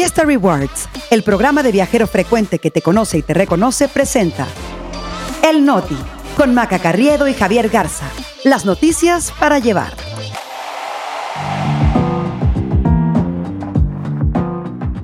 Fiesta Rewards, el programa de viajero frecuente que te conoce y te reconoce, presenta El Noti, con Maca Carriedo y Javier Garza. Las noticias para llevar.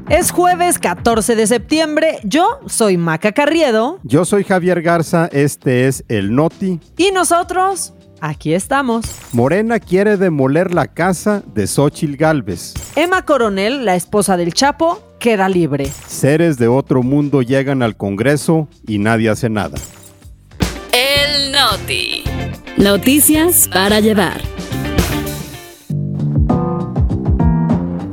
Es jueves 14 de septiembre. Yo soy Maca Carriedo. Yo soy Javier Garza. Este es El Noti. Y nosotros, aquí estamos. Morena quiere demoler la casa de Xochil Gálvez. Emma Coronel, la esposa del Chapo, queda libre. Seres de otro mundo llegan al Congreso y nadie hace nada. El Noti. Noticias para llevar.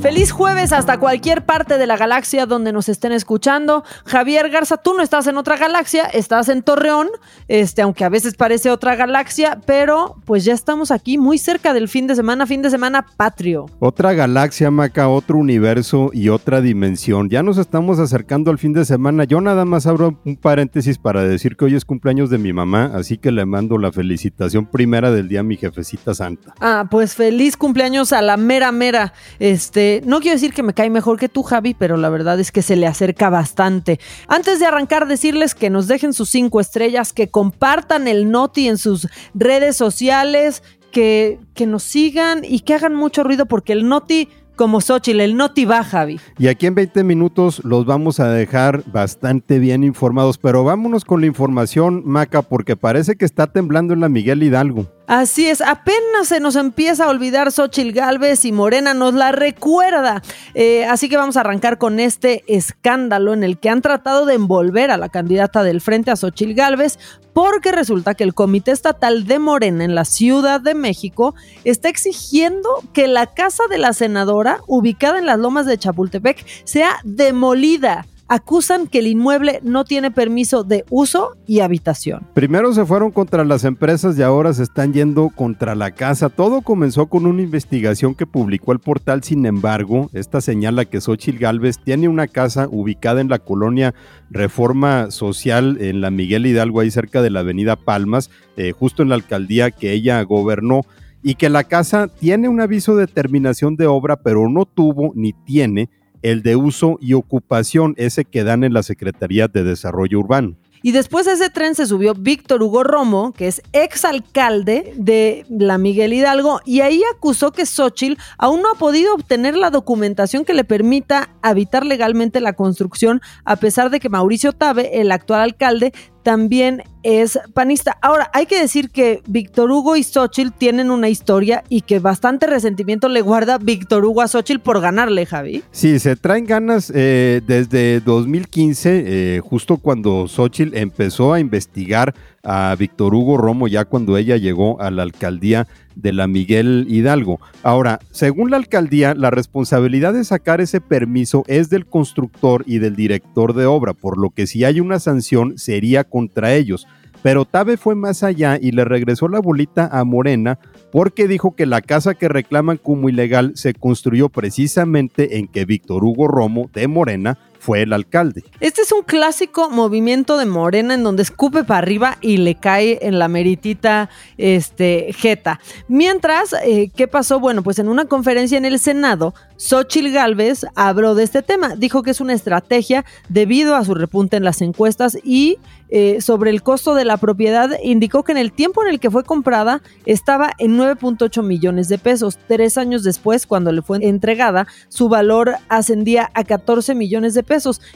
Feliz jueves hasta cualquier parte de la galaxia donde nos estén escuchando. Javier Garza, tú no estás en otra galaxia, estás en Torreón, este, aunque a veces parece otra galaxia, pero pues ya estamos aquí muy cerca del fin de semana, fin de semana patrio. Otra galaxia, Maca, otro universo y otra dimensión. Ya nos estamos acercando al fin de semana. Yo nada más abro un paréntesis para decir que hoy es cumpleaños de mi mamá, así que le mando la felicitación primera del día a mi jefecita santa. Ah, pues feliz cumpleaños a la mera mera. Este, no quiero decir que me cae mejor que tú, Javi, pero la verdad es que se le acerca bastante. Antes de arrancar, decirles que nos dejen sus cinco estrellas, que compartan el Noti en sus redes sociales, que, que nos sigan y que hagan mucho ruido porque el Noti como Xochitl, el Noti va, Javi. Y aquí en 20 minutos los vamos a dejar bastante bien informados, pero vámonos con la información, Maca, porque parece que está temblando en la Miguel Hidalgo. Así es, apenas se nos empieza a olvidar Xochil Gálvez y Morena nos la recuerda. Eh, así que vamos a arrancar con este escándalo en el que han tratado de envolver a la candidata del frente a Xochil Gálvez, porque resulta que el Comité Estatal de Morena en la Ciudad de México está exigiendo que la casa de la senadora, ubicada en las lomas de Chapultepec, sea demolida acusan que el inmueble no tiene permiso de uso y habitación. Primero se fueron contra las empresas y ahora se están yendo contra la casa. Todo comenzó con una investigación que publicó el portal, sin embargo, esta señala que Xochil Gálvez tiene una casa ubicada en la colonia Reforma Social en la Miguel Hidalgo, ahí cerca de la avenida Palmas, eh, justo en la alcaldía que ella gobernó y que la casa tiene un aviso de terminación de obra, pero no tuvo ni tiene el de uso y ocupación, ese que dan en la Secretaría de Desarrollo Urbano. Y después de ese tren se subió Víctor Hugo Romo, que es exalcalde de la Miguel Hidalgo, y ahí acusó que Xochitl aún no ha podido obtener la documentación que le permita habitar legalmente la construcción, a pesar de que Mauricio Tabe, el actual alcalde, también es panista. Ahora, hay que decir que Víctor Hugo y Xochitl tienen una historia y que bastante resentimiento le guarda Víctor Hugo a Xochitl por ganarle, Javi. Sí, se traen ganas eh, desde 2015, eh, justo cuando Xochitl empezó a investigar a Víctor Hugo Romo ya cuando ella llegó a la alcaldía de la Miguel Hidalgo. Ahora, según la alcaldía, la responsabilidad de sacar ese permiso es del constructor y del director de obra, por lo que si hay una sanción sería contra ellos. Pero Tabe fue más allá y le regresó la bolita a Morena porque dijo que la casa que reclaman como ilegal se construyó precisamente en que Víctor Hugo Romo de Morena fue el alcalde. Este es un clásico movimiento de Morena en donde escupe para arriba y le cae en la meritita este, jeta. Mientras, eh, ¿qué pasó? Bueno, pues en una conferencia en el Senado, Xochil Gálvez habló de este tema. Dijo que es una estrategia debido a su repunte en las encuestas y eh, sobre el costo de la propiedad, indicó que en el tiempo en el que fue comprada estaba en 9.8 millones de pesos. Tres años después, cuando le fue entregada, su valor ascendía a 14 millones de pesos.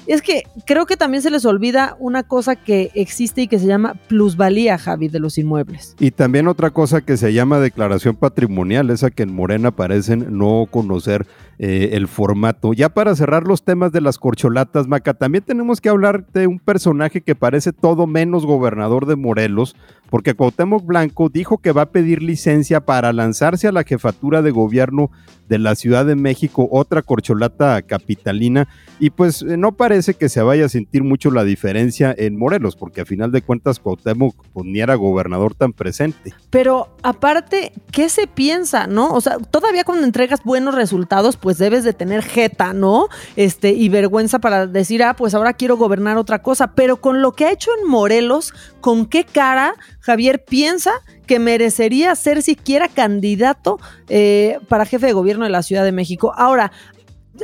Es que creo que también se les olvida una cosa que existe y que se llama plusvalía, Javi, de los inmuebles. Y también otra cosa que se llama declaración patrimonial, esa que en Morena parecen no conocer eh, el formato. Ya para cerrar los temas de las corcholatas, Maca, también tenemos que hablar de un personaje que parece todo menos gobernador de Morelos, porque Cuauhtémoc Blanco dijo que va a pedir licencia para lanzarse a la jefatura de gobierno de la Ciudad de México, otra corcholata capitalina, y pues eh, no parece que se vaya a sentir mucho la diferencia en Morelos, porque a final de cuentas Cuauhtémoc pues, ni era gobernador tan presente. Pero aparte, ¿qué se piensa, no? O sea, todavía cuando entregas buenos resultados, pues debes de tener jeta, ¿no? Este, y vergüenza para decir, ah, pues ahora quiero gobernar otra cosa, pero con lo que ha hecho en Morelos, ¿con qué cara Javier piensa que merecería ser siquiera candidato eh, para jefe de gobierno de la Ciudad de México. Ahora,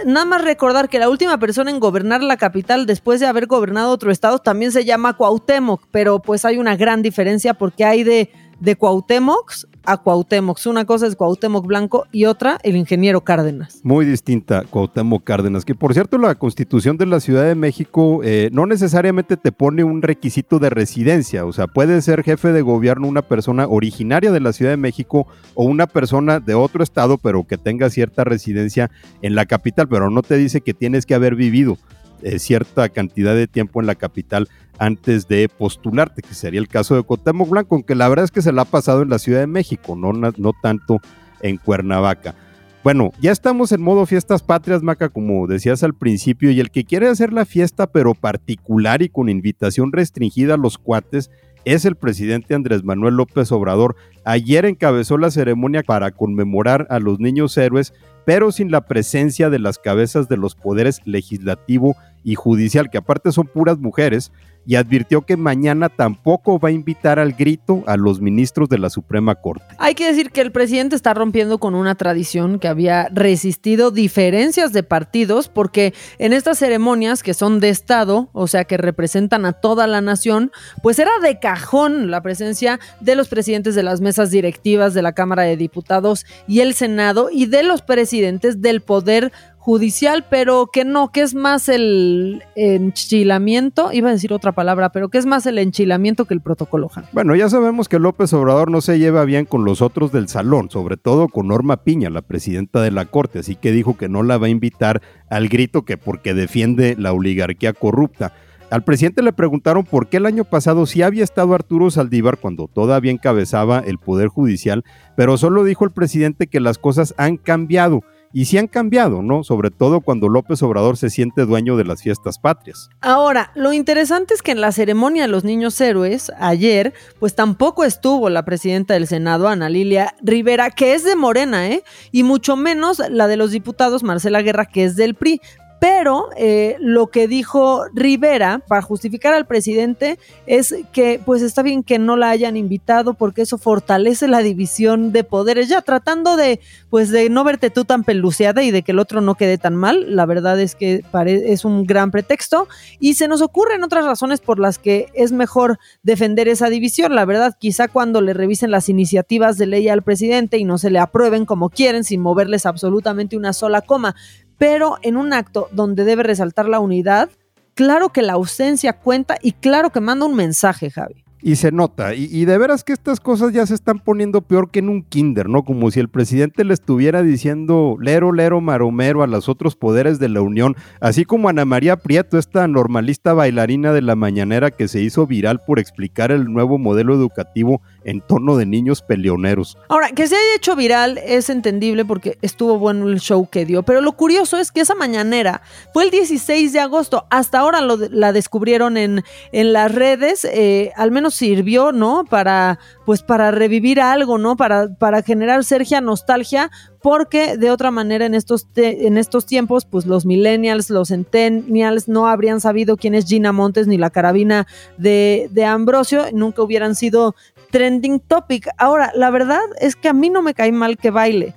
nada más recordar que la última persona en gobernar la capital después de haber gobernado otro estado también se llama Cuauhtémoc, pero pues hay una gran diferencia porque hay de, de Cuauhtémoc a Cuauhtémoc. Una cosa es Cuauhtémoc Blanco y otra el ingeniero Cárdenas. Muy distinta Cuauhtémoc Cárdenas, que por cierto la constitución de la Ciudad de México eh, no necesariamente te pone un requisito de residencia, o sea, puede ser jefe de gobierno una persona originaria de la Ciudad de México o una persona de otro estado, pero que tenga cierta residencia en la capital, pero no te dice que tienes que haber vivido eh, cierta cantidad de tiempo en la capital antes de postularte, que sería el caso de Cuauhtémoc Blanco, aunque la verdad es que se la ha pasado en la Ciudad de México, no, no tanto en Cuernavaca. Bueno, ya estamos en modo fiestas patrias, Maca, como decías al principio, y el que quiere hacer la fiesta, pero particular y con invitación restringida a los cuates, es el presidente Andrés Manuel López Obrador. Ayer encabezó la ceremonia para conmemorar a los niños héroes, pero sin la presencia de las cabezas de los poderes legislativo y judicial, que aparte son puras mujeres, y advirtió que mañana tampoco va a invitar al grito a los ministros de la Suprema Corte. Hay que decir que el presidente está rompiendo con una tradición que había resistido diferencias de partidos, porque en estas ceremonias que son de Estado, o sea, que representan a toda la nación, pues era de cajón la presencia de los presidentes de las mesas directivas de la Cámara de Diputados y el Senado y de los presidentes del Poder judicial, pero que no, que es más el enchilamiento, iba a decir otra palabra, pero que es más el enchilamiento que el protocolo. Bueno, ya sabemos que López Obrador no se lleva bien con los otros del salón, sobre todo con Norma Piña, la presidenta de la Corte, así que dijo que no la va a invitar al grito que porque defiende la oligarquía corrupta. Al presidente le preguntaron por qué el año pasado sí había estado Arturo Saldívar cuando todavía encabezaba el Poder Judicial, pero solo dijo el presidente que las cosas han cambiado y sí han cambiado, ¿no? Sobre todo cuando López Obrador se siente dueño de las fiestas patrias. Ahora, lo interesante es que en la ceremonia de los niños héroes, ayer, pues tampoco estuvo la presidenta del Senado, Ana Lilia Rivera, que es de Morena, ¿eh? Y mucho menos la de los diputados, Marcela Guerra, que es del PRI. Pero eh, lo que dijo Rivera para justificar al presidente es que pues está bien que no la hayan invitado porque eso fortalece la división de poderes, ya tratando de pues de no verte tú tan peluceada y de que el otro no quede tan mal. La verdad es que es un gran pretexto y se nos ocurren otras razones por las que es mejor defender esa división. La verdad, quizá cuando le revisen las iniciativas de ley al presidente y no se le aprueben como quieren sin moverles absolutamente una sola coma pero en un acto donde debe resaltar la unidad, claro que la ausencia cuenta y claro que manda un mensaje, Javi. Y se nota, y, de veras que estas cosas ya se están poniendo peor que en un kinder, ¿no? Como si el presidente le estuviera diciendo lero, lero, maromero a los otros poderes de la Unión, así como Ana María Prieto, esta normalista bailarina de la mañanera que se hizo viral por explicar el nuevo modelo educativo en torno de niños peleoneros. Ahora, que se haya hecho viral es entendible porque estuvo bueno el show que dio, pero lo curioso es que esa mañanera fue el 16 de agosto, hasta ahora la descubrieron en, en las redes, eh, al menos sirvió, ¿no? Para, pues para revivir algo, ¿no? Para, para generar Sergia nostalgia, porque de otra manera en estos, en estos tiempos, pues los millennials, los centennials no habrían sabido quién es Gina Montes ni la carabina de, de Ambrosio, nunca hubieran sido trending topic. Ahora, la verdad es que a mí no me cae mal que baile.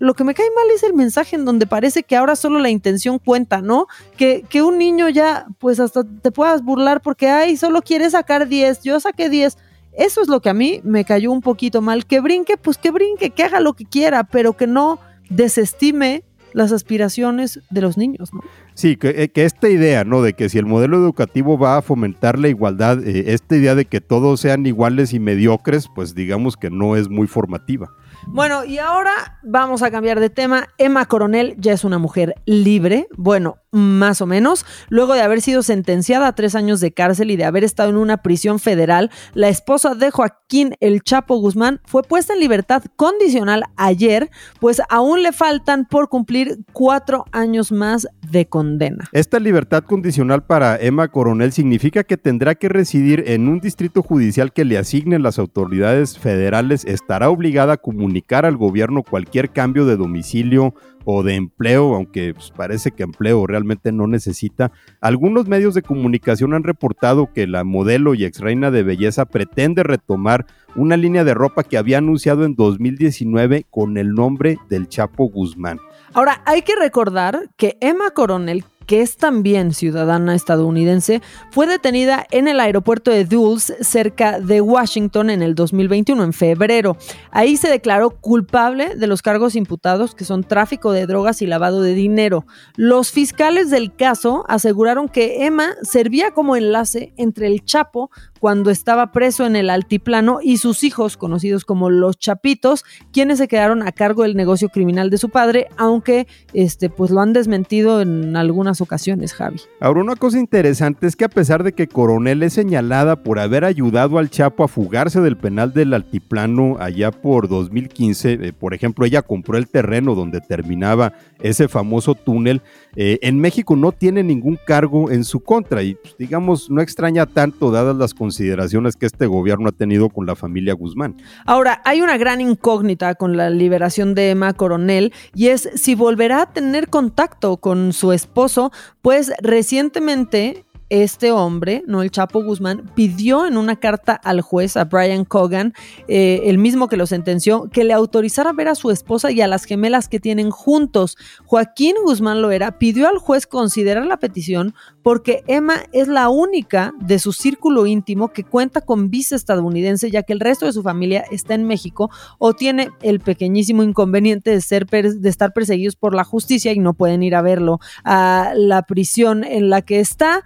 Lo que me cae mal es el mensaje en donde parece que ahora solo la intención cuenta, ¿no? Que, que un niño ya, pues hasta te puedas burlar porque, ay, solo quiere sacar 10, yo saqué 10 eso es lo que a mí me cayó un poquito mal. Que brinque, pues que brinque, que haga lo que quiera, pero que no desestime las aspiraciones de los niños, ¿no? Sí, que, eh, esta idea, ¿no? De que si el modelo educativo va a fomentar la igualdad, eh, esta idea de que todos sean iguales y mediocres, pues digamos que no es muy formativa. Bueno, y ahora vamos a cambiar de tema. Emma Coronel ya es una mujer libre, bueno, más o menos. Luego de haber sido sentenciada a tres años de cárcel y de haber estado en una prisión federal, la esposa de Joaquín El Chapo Guzmán fue puesta en libertad condicional ayer, pues aún le faltan por cumplir cuatro años más de condena. Esta libertad condicional para Emma Coronel significa que tendrá que residir en un distrito judicial que le asignen las autoridades federales, estará obligada a comunicar al gobierno cualquier cambio de domicilio o de empleo, aunque pues, parece que empleo realmente no necesita. Algunos medios de comunicación han reportado que la modelo y ex reina de belleza pretende retomar una línea de ropa que había anunciado en 2019 con el nombre del Chapo Guzmán. Ahora, hay que recordar que Emma Coronel, que es también ciudadana estadounidense, fue detenida en el aeropuerto de Dulles, cerca de Washington, en el 2021, en febrero. Ahí se declaró culpable de los cargos imputados, que son tráfico de drogas y lavado de dinero. Los fiscales del caso aseguraron que Emma servía como enlace entre el Chapo, cuando estaba preso en el altiplano y sus hijos, conocidos como los Chapitos, quienes se quedaron a cargo del negocio criminal de su padre, aunque este, pues lo han desmentido en algunas ocasiones, Javi. Ahora, una cosa interesante es que a pesar de que Coronel es señalada por haber ayudado al Chapo a fugarse del penal del altiplano allá por 2015, eh, por ejemplo, ella compró el terreno donde terminaba ese famoso túnel, eh, en México no tiene ningún cargo en su contra y pues, digamos no extraña tanto dadas las consideraciones que este gobierno ha tenido con la familia Guzmán. Ahora, hay una gran incógnita con la liberación de Emma Coronel y es si volverá a tener contacto con su esposo, pues recientemente este hombre, no el Chapo Guzmán, pidió en una carta al juez, a Brian Cogan, eh, el mismo que lo sentenció, que le autorizara ver a su esposa y a las gemelas que tienen juntos. Joaquín Guzmán Loera pidió al juez considerar la petición porque Emma es la única de su círculo íntimo que cuenta con visa estadounidense, ya que el resto de su familia está en México o tiene el pequeñísimo inconveniente de, ser de estar perseguidos por la justicia y no pueden ir a verlo a la prisión en la que está.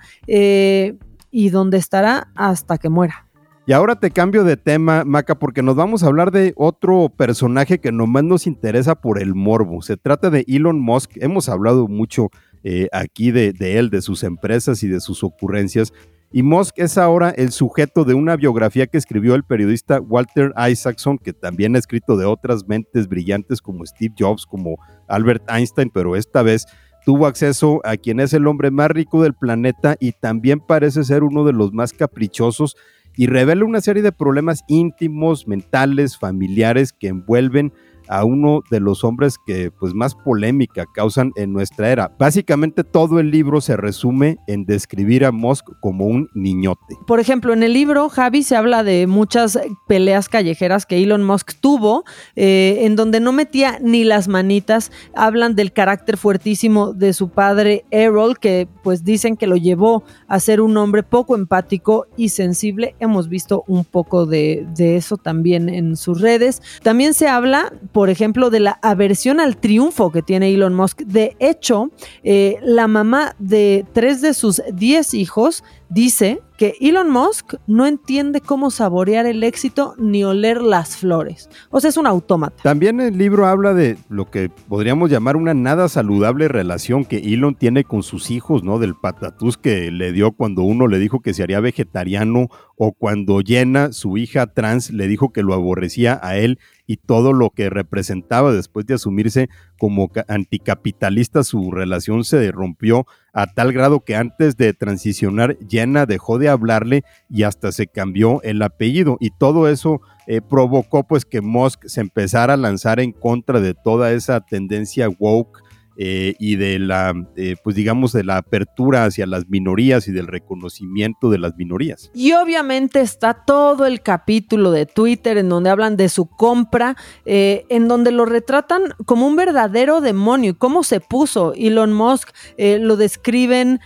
Y donde estará hasta que muera. Y ahora te cambio de tema, Maca, porque nos vamos a hablar de otro personaje que nomás nos interesa por el morbo. Se trata de Elon Musk. Hemos hablado mucho eh, aquí de, de, él, de sus empresas y de sus ocurrencias. Y Musk es ahora el sujeto de una biografía que escribió el periodista Walter Isaacson, que también ha escrito de otras mentes brillantes como Steve Jobs, como Albert Einstein, pero esta vez tuvo acceso a quien es el hombre más rico del planeta y también parece ser uno de los más caprichosos y revela una serie de problemas íntimos, mentales, familiares que envuelven a uno de los hombres que pues más polémica causan en nuestra era. Básicamente todo el libro se resume en describir a Musk como un niñote. Por ejemplo, en el libro Javi se habla de muchas peleas callejeras que Elon Musk tuvo, eh, en donde no metía ni las manitas. Hablan del carácter fuertísimo de su padre Errol, que pues dicen que lo llevó a ser un hombre poco empático y sensible. Hemos visto un poco de, de eso también en sus redes. También se habla por ejemplo, de la aversión al triunfo que tiene Elon Musk. De hecho, eh, la mamá de tres de sus diez hijos dice que Elon Musk no entiende cómo saborear el éxito ni oler las flores. O sea, es un autómata. También el libro habla de lo que podríamos llamar una nada saludable relación que Elon tiene con sus hijos, ¿no? Del patatús que le dio cuando uno le dijo que se haría vegetariano o cuando Jenna, su hija trans, le dijo que lo aborrecía a él y todo lo que representaba después de asumirse como anticapitalista, su relación se rompió a tal grado que antes de transicionar, Jenna dejó de hablarle y hasta se cambió el apellido. Y todo eso eh, provocó pues que Musk se empezara a lanzar en contra de toda esa tendencia woke eh, y de la, eh, pues digamos, de la apertura hacia las minorías y del reconocimiento de las minorías. Y obviamente está todo el capítulo de Twitter en donde hablan de su compra, eh, en donde lo retratan como un verdadero demonio y cómo se puso Elon Musk, lo describen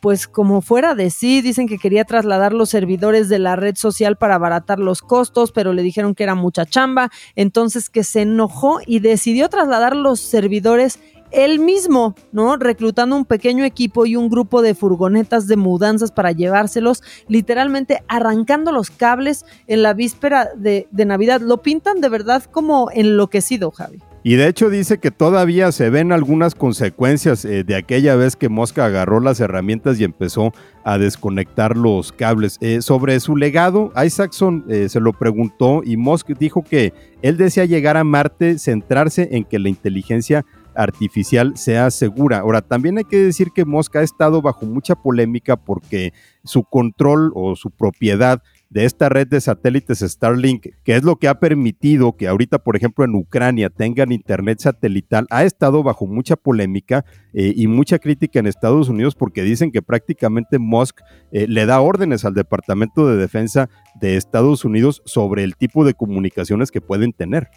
pues como fuera de sí, dicen que quería trasladar los servidores de la red social para abaratar los costos, pero le dijeron que era mucha chamba, entonces que se enojó y decidió trasladar los servidores él mismo, ¿no? Reclutando un pequeño equipo y un grupo de furgonetas de mudanzas para llevárselos, literalmente arrancando los cables en la víspera de, Navidad. Lo pintan de verdad como enloquecido, Javi. Y de hecho dice que todavía se ven algunas consecuencias eh, de aquella vez que Mosca agarró las herramientas y empezó a desconectar los cables. Eh, sobre su legado, Isaacson eh, se lo preguntó y Musk dijo que él desea llegar a Marte, centrarse en que la inteligencia artificial sea segura. Ahora, también hay que decir que Mosca ha estado bajo mucha polémica porque su control o su propiedad de esta red de satélites Starlink, que es lo que ha permitido que ahorita, por ejemplo, en Ucrania tengan internet satelital, ha estado bajo mucha polémica eh, y mucha crítica en Estados Unidos porque dicen que prácticamente Musk eh, le da órdenes al Departamento de Defensa de Estados Unidos sobre el tipo de comunicaciones que pueden tener.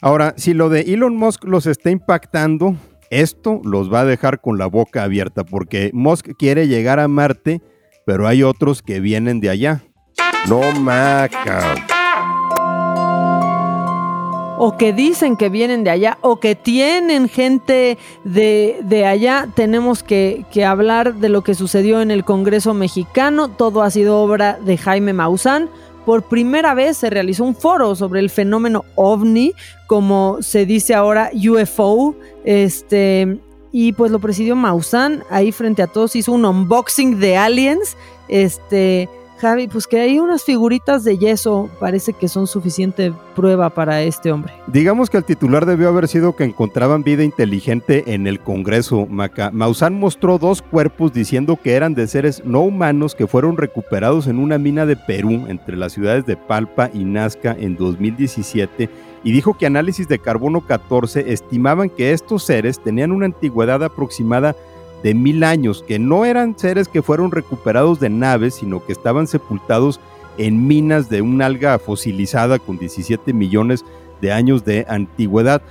Ahora, si lo de Elon Musk los está impactando, esto los va a dejar con la boca abierta porque Musk quiere llegar a Marte, pero hay otros que vienen de allá. No maca. O que dicen que vienen de allá, o que tienen gente de, de allá. Tenemos que, que, hablar de lo que sucedió en el Congreso mexicano. Todo ha sido obra de Jaime Maussan. Por primera vez se realizó un foro sobre el fenómeno ovni, como se dice ahora UFO. Este, y pues lo presidió Maussan. Ahí frente a todos hizo un unboxing de aliens. Este Javi, pues que hay unas figuritas de yeso, parece que son suficiente prueba para este hombre. Digamos que el titular debió haber sido que encontraban vida inteligente en el Congreso. Maca. Maussan mostró dos cuerpos diciendo que eran de seres no humanos que fueron recuperados en una mina de Perú entre las ciudades de Palpa y Nazca en 2017 y dijo que análisis de carbono 14 estimaban que estos seres tenían una antigüedad aproximada de mil años, que no eran seres que fueron recuperados de naves, sino que estaban sepultados en minas de un alga fosilizada con 17 millones de años de antigüedad.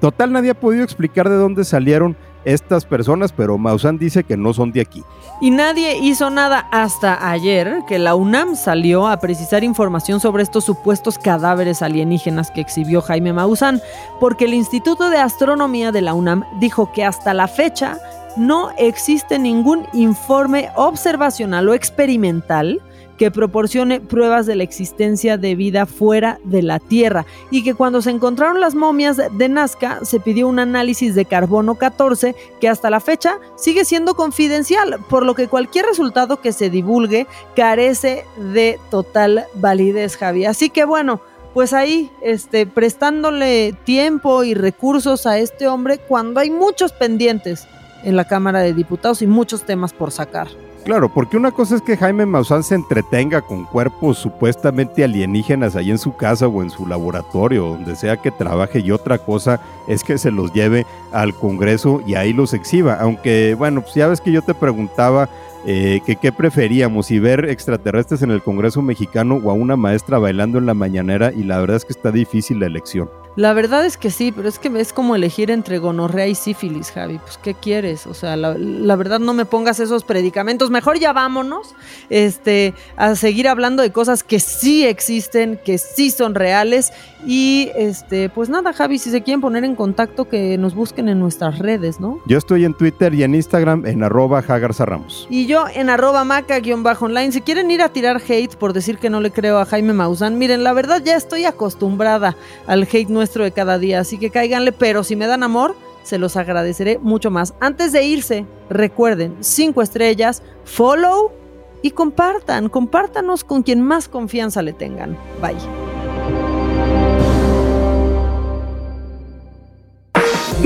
Total, nadie ha podido explicar de dónde salieron estas personas, pero Maussan dice que no son de aquí. Y nadie hizo nada hasta ayer que la UNAM salió a precisar información sobre estos supuestos cadáveres alienígenas que exhibió Jaime Maussan, porque el Instituto de Astronomía de la UNAM dijo que hasta la fecha no existe ningún informe observacional o experimental que proporcione pruebas de la existencia de vida fuera de la Tierra y que cuando se encontraron las momias de Nazca se pidió un análisis de carbono 14 que hasta la fecha sigue siendo confidencial, por lo que cualquier resultado que se divulgue carece de total validez, Javi. Así que bueno, pues ahí, este, prestándole tiempo y recursos a este hombre cuando hay muchos pendientes en la Cámara de Diputados y muchos temas por sacar. Claro, porque una cosa es que Jaime Maussan se entretenga con cuerpos supuestamente alienígenas ahí en su casa o en su laboratorio, donde sea que trabaje, y otra cosa es que se los lleve al Congreso y ahí los exhiba. Aunque, bueno, pues ya ves que yo te preguntaba eh, que qué preferíamos, si ver extraterrestres en el Congreso mexicano o a una maestra bailando en la mañanera, y la verdad es que está difícil la elección. La verdad es que sí, pero es que es como elegir entre gonorrea y sífilis, Javi. Pues, ¿qué quieres? O sea, la, verdad no me pongas esos predicamentos. Mejor ya vámonos este, a seguir hablando de cosas que sí existen, que sí son reales. Y este, pues nada, Javi, si se quieren poner en contacto, que nos busquen en nuestras redes, ¿no? Yo estoy en Twitter y en Instagram en arroba Ramos. Y yo en arroba maca-online. Si quieren ir a tirar hate por decir que no le creo a Jaime Maussan, miren, la verdad ya estoy acostumbrada al hate de cada día, así que cáiganle, pero si me dan amor, se los agradeceré mucho más. Antes de irse, recuerden, cinco estrellas, follow y compartan, compártanos con quien más confianza le tengan. Bye.